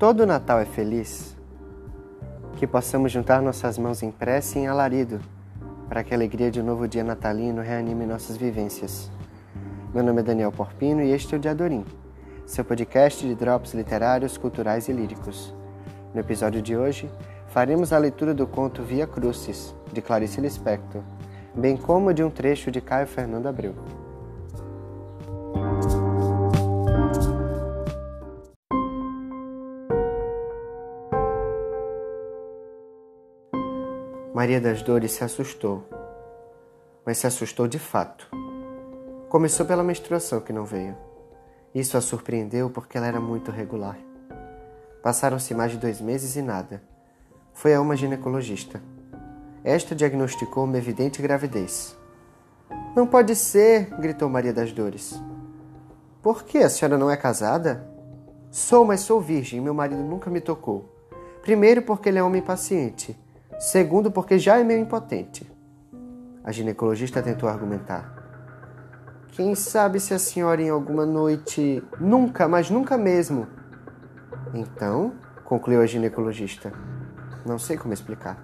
todo Natal é feliz? Que possamos juntar nossas mãos em prece e em alarido, para que a alegria de um novo dia natalino reanime nossas vivências. Meu nome é Daniel Porpino e este é o Diadorim, seu podcast de drops literários, culturais e líricos. No episódio de hoje, faremos a leitura do conto Via Crucis, de Clarice Lispector, bem como de um trecho de Caio Fernando Abreu. Maria das Dores se assustou, mas se assustou de fato. Começou pela menstruação que não veio. Isso a surpreendeu porque ela era muito regular. Passaram-se mais de dois meses e nada. Foi a uma ginecologista. Esta diagnosticou uma evidente gravidez. Não pode ser! gritou Maria das Dores. Por que a senhora não é casada? Sou, mas sou virgem. Meu marido nunca me tocou. Primeiro, porque ele é homem paciente. Segundo, porque já é meio impotente. A ginecologista tentou argumentar. Quem sabe se a senhora em alguma noite. Nunca, mas nunca mesmo. Então, concluiu a ginecologista. Não sei como explicar.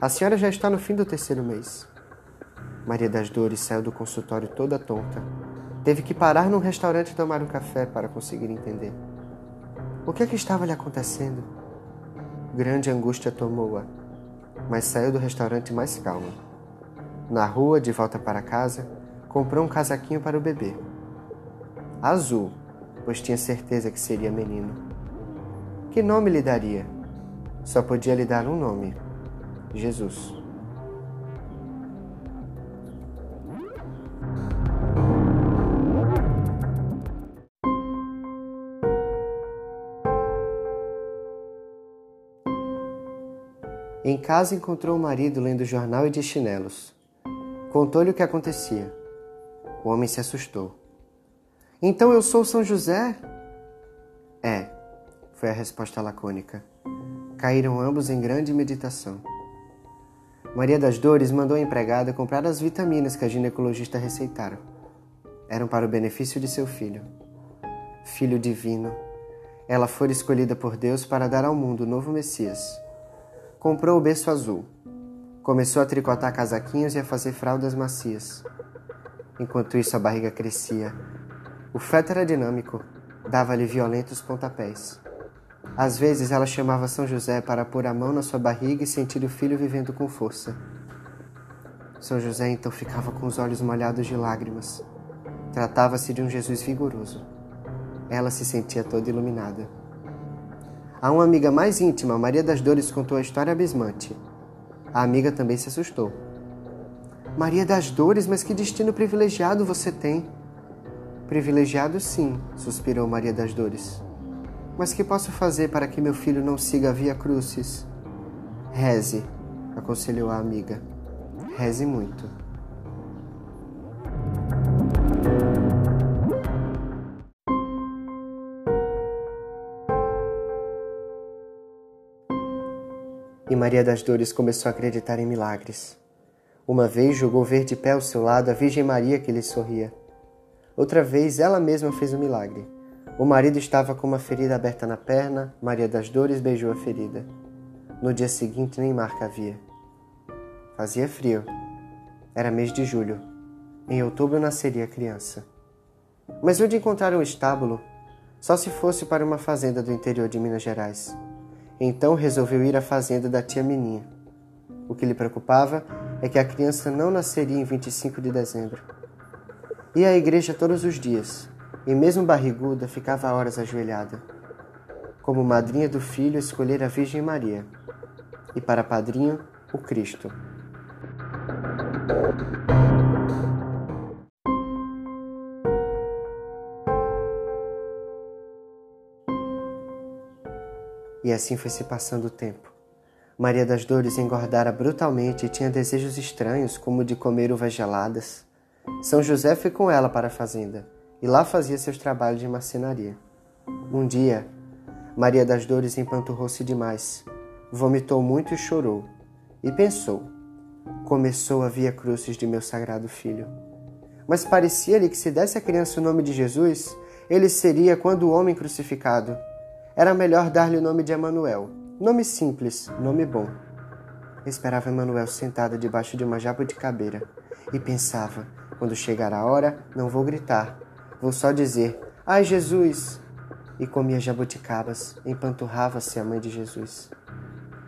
A senhora já está no fim do terceiro mês. Maria das Dores saiu do consultório toda tonta. Teve que parar num restaurante e tomar um café para conseguir entender. O que é que estava lhe acontecendo? Grande angústia tomou-a, mas saiu do restaurante mais calma. Na rua, de volta para casa, comprou um casaquinho para o bebê. Azul, pois tinha certeza que seria menino. Que nome lhe daria? Só podia lhe dar um nome: Jesus. Casa encontrou o marido lendo jornal e de chinelos. Contou-lhe o que acontecia. O homem se assustou. Então eu sou São José? É, foi a resposta lacônica. Caíram ambos em grande meditação. Maria das Dores mandou a empregada comprar as vitaminas que a ginecologista receitara. Eram para o benefício de seu filho. Filho divino, ela fora escolhida por Deus para dar ao mundo o novo Messias. Comprou o berço azul. Começou a tricotar casaquinhos e a fazer fraldas macias. Enquanto isso, a barriga crescia. O feto era dinâmico, dava-lhe violentos pontapés. Às vezes ela chamava São José para pôr a mão na sua barriga e sentir o filho vivendo com força. São José então ficava com os olhos molhados de lágrimas. Tratava-se de um Jesus vigoroso. Ela se sentia toda iluminada. A uma amiga mais íntima, Maria das Dores contou a história abismante. A amiga também se assustou. Maria das Dores, mas que destino privilegiado você tem. Privilegiado, sim, suspirou Maria das Dores. Mas que posso fazer para que meu filho não siga a via crucis? Reze, aconselhou a amiga. Reze muito. Maria das Dores começou a acreditar em milagres. Uma vez jogou ver de pé ao seu lado a Virgem Maria que lhe sorria. Outra vez ela mesma fez o um milagre. O marido estava com uma ferida aberta na perna, Maria das Dores beijou a ferida. No dia seguinte, nem marca havia. Fazia frio. Era mês de julho. Em outubro nasceria a criança. Mas onde encontrar um estábulo? Só se fosse para uma fazenda do interior de Minas Gerais. Então resolveu ir à fazenda da tia Meninha. O que lhe preocupava é que a criança não nasceria em 25 de dezembro. Ia à igreja todos os dias, e mesmo barriguda ficava horas ajoelhada. Como madrinha do filho, escolher a Virgem Maria, e para padrinho, o Cristo. E assim foi se passando o tempo. Maria das Dores engordara brutalmente e tinha desejos estranhos, como de comer uvas geladas. São José foi com ela para a fazenda e lá fazia seus trabalhos de marcenaria. Um dia, Maria das Dores empanturrou-se demais, vomitou muito e chorou, e pensou: começou a via crucis de meu sagrado filho. Mas parecia-lhe que se desse à criança o nome de Jesus, ele seria quando o homem crucificado. Era melhor dar-lhe o nome de Emanuel. Nome simples, nome bom. Esperava Emanuel sentada debaixo de uma jabuticabeira e pensava: quando chegar a hora, não vou gritar, vou só dizer: Ai, Jesus! E comia jabuticabas, empanturrava-se a mãe de Jesus.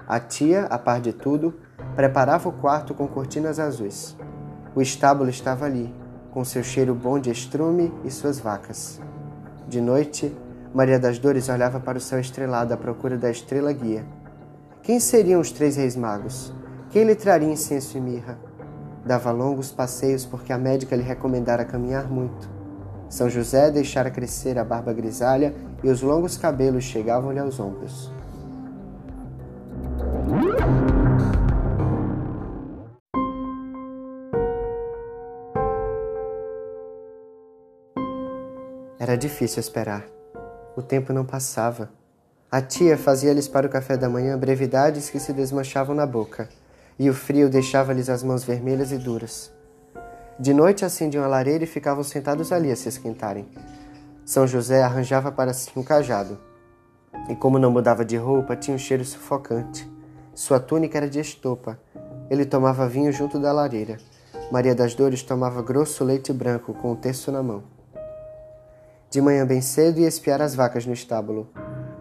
A tia, a par de tudo, preparava o quarto com cortinas azuis. O estábulo estava ali, com seu cheiro bom de estrume e suas vacas. De noite, Maria das Dores olhava para o céu estrelado à procura da estrela guia. Quem seriam os três reis magos? Quem lhe traria incenso e mirra? Dava longos passeios porque a médica lhe recomendara caminhar muito. São José deixara crescer a barba grisalha e os longos cabelos chegavam-lhe aos ombros. Era difícil esperar. O tempo não passava. A tia fazia-lhes para o café da manhã brevidades que se desmanchavam na boca, e o frio deixava-lhes as mãos vermelhas e duras. De noite acendiam a lareira e ficavam sentados ali a se esquentarem. São José arranjava para si um cajado. E como não mudava de roupa, tinha um cheiro sufocante. Sua túnica era de estopa. Ele tomava vinho junto da lareira. Maria das Dores tomava grosso leite branco com um terço na mão. De manhã bem cedo ia espiar as vacas no estábulo.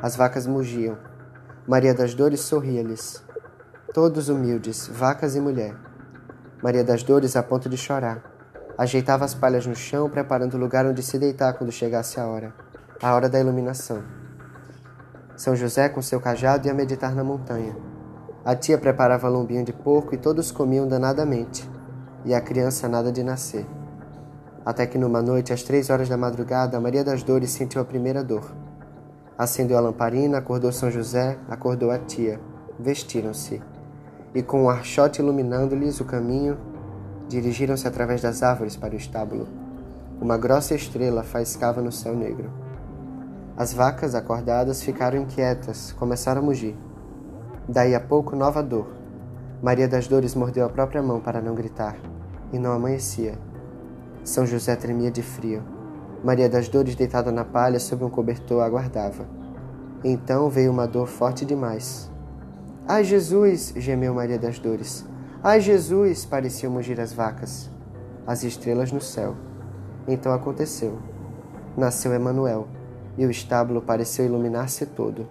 As vacas mugiam. Maria das Dores sorria-lhes. Todos humildes, vacas e mulher. Maria das Dores a ponto de chorar. Ajeitava as palhas no chão, preparando o lugar onde se deitar quando chegasse a hora. A hora da iluminação. São José, com seu cajado, ia meditar na montanha. A tia preparava lombinho de porco e todos comiam danadamente. E a criança nada de nascer. Até que numa noite, às três horas da madrugada, Maria das Dores sentiu a primeira dor. Acendeu a lamparina, acordou São José, acordou a tia. Vestiram-se. E com o um archote iluminando-lhes o caminho, dirigiram-se através das árvores para o estábulo. Uma grossa estrela faiscava no céu negro. As vacas, acordadas, ficaram inquietas, começaram a mugir. Daí a pouco, nova dor. Maria das Dores mordeu a própria mão para não gritar, e não amanhecia. São José tremia de frio. Maria das Dores, deitada na palha sob um cobertor, aguardava. Então veio uma dor forte demais. Ai, Jesus! gemeu Maria das Dores. Ai, Jesus! pareciam mugir as vacas. As estrelas no céu. Então aconteceu. Nasceu Emanuel, e o estábulo pareceu iluminar-se todo.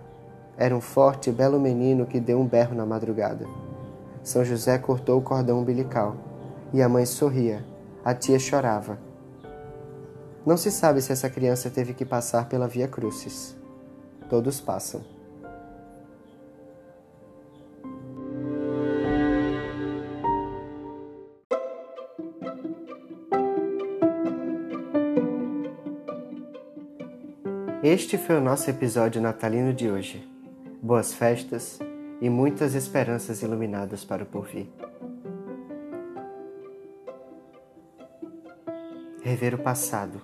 Era um forte e belo menino que deu um berro na madrugada. São José cortou o cordão umbilical, e a mãe sorria a tia chorava. Não se sabe se essa criança teve que passar pela Via Crucis. Todos passam. Este foi o nosso episódio natalino de hoje. Boas festas e muitas esperanças iluminadas para o porvir. Rever o passado,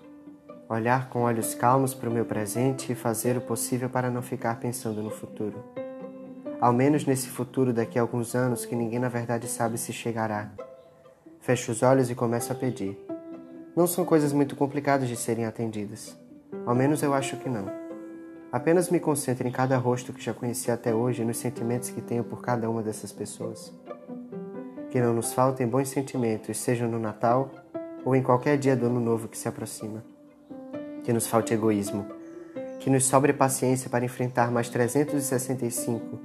olhar com olhos calmos para o meu presente e fazer o possível para não ficar pensando no futuro. Ao menos nesse futuro daqui a alguns anos que ninguém na verdade sabe se chegará. Fecho os olhos e começo a pedir. Não são coisas muito complicadas de serem atendidas. Ao menos eu acho que não. Apenas me concentro em cada rosto que já conheci até hoje e nos sentimentos que tenho por cada uma dessas pessoas. Que não nos faltem bons sentimentos, seja no Natal ou em qualquer dia do ano novo que se aproxima. Que nos falte egoísmo, que nos sobre paciência para enfrentar mais 365,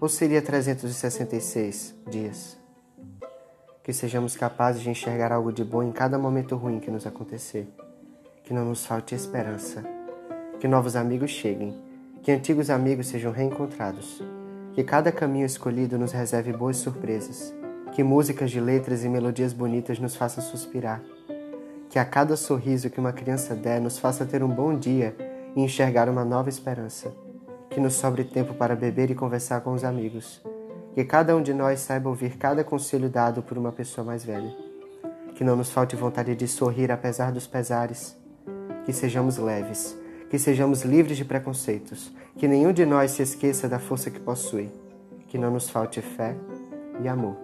ou seria 366 dias. Que sejamos capazes de enxergar algo de bom em cada momento ruim que nos acontecer. Que não nos falte esperança. Que novos amigos cheguem. Que antigos amigos sejam reencontrados. Que cada caminho escolhido nos reserve boas surpresas. Que músicas de letras e melodias bonitas nos façam suspirar que a cada sorriso que uma criança der nos faça ter um bom dia e enxergar uma nova esperança. Que nos sobre tempo para beber e conversar com os amigos. Que cada um de nós saiba ouvir cada conselho dado por uma pessoa mais velha. Que não nos falte vontade de sorrir apesar dos pesares. Que sejamos leves. Que sejamos livres de preconceitos. Que nenhum de nós se esqueça da força que possui. Que não nos falte fé e amor.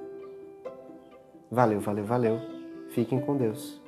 Valeu, valeu, valeu. Fiquem com Deus.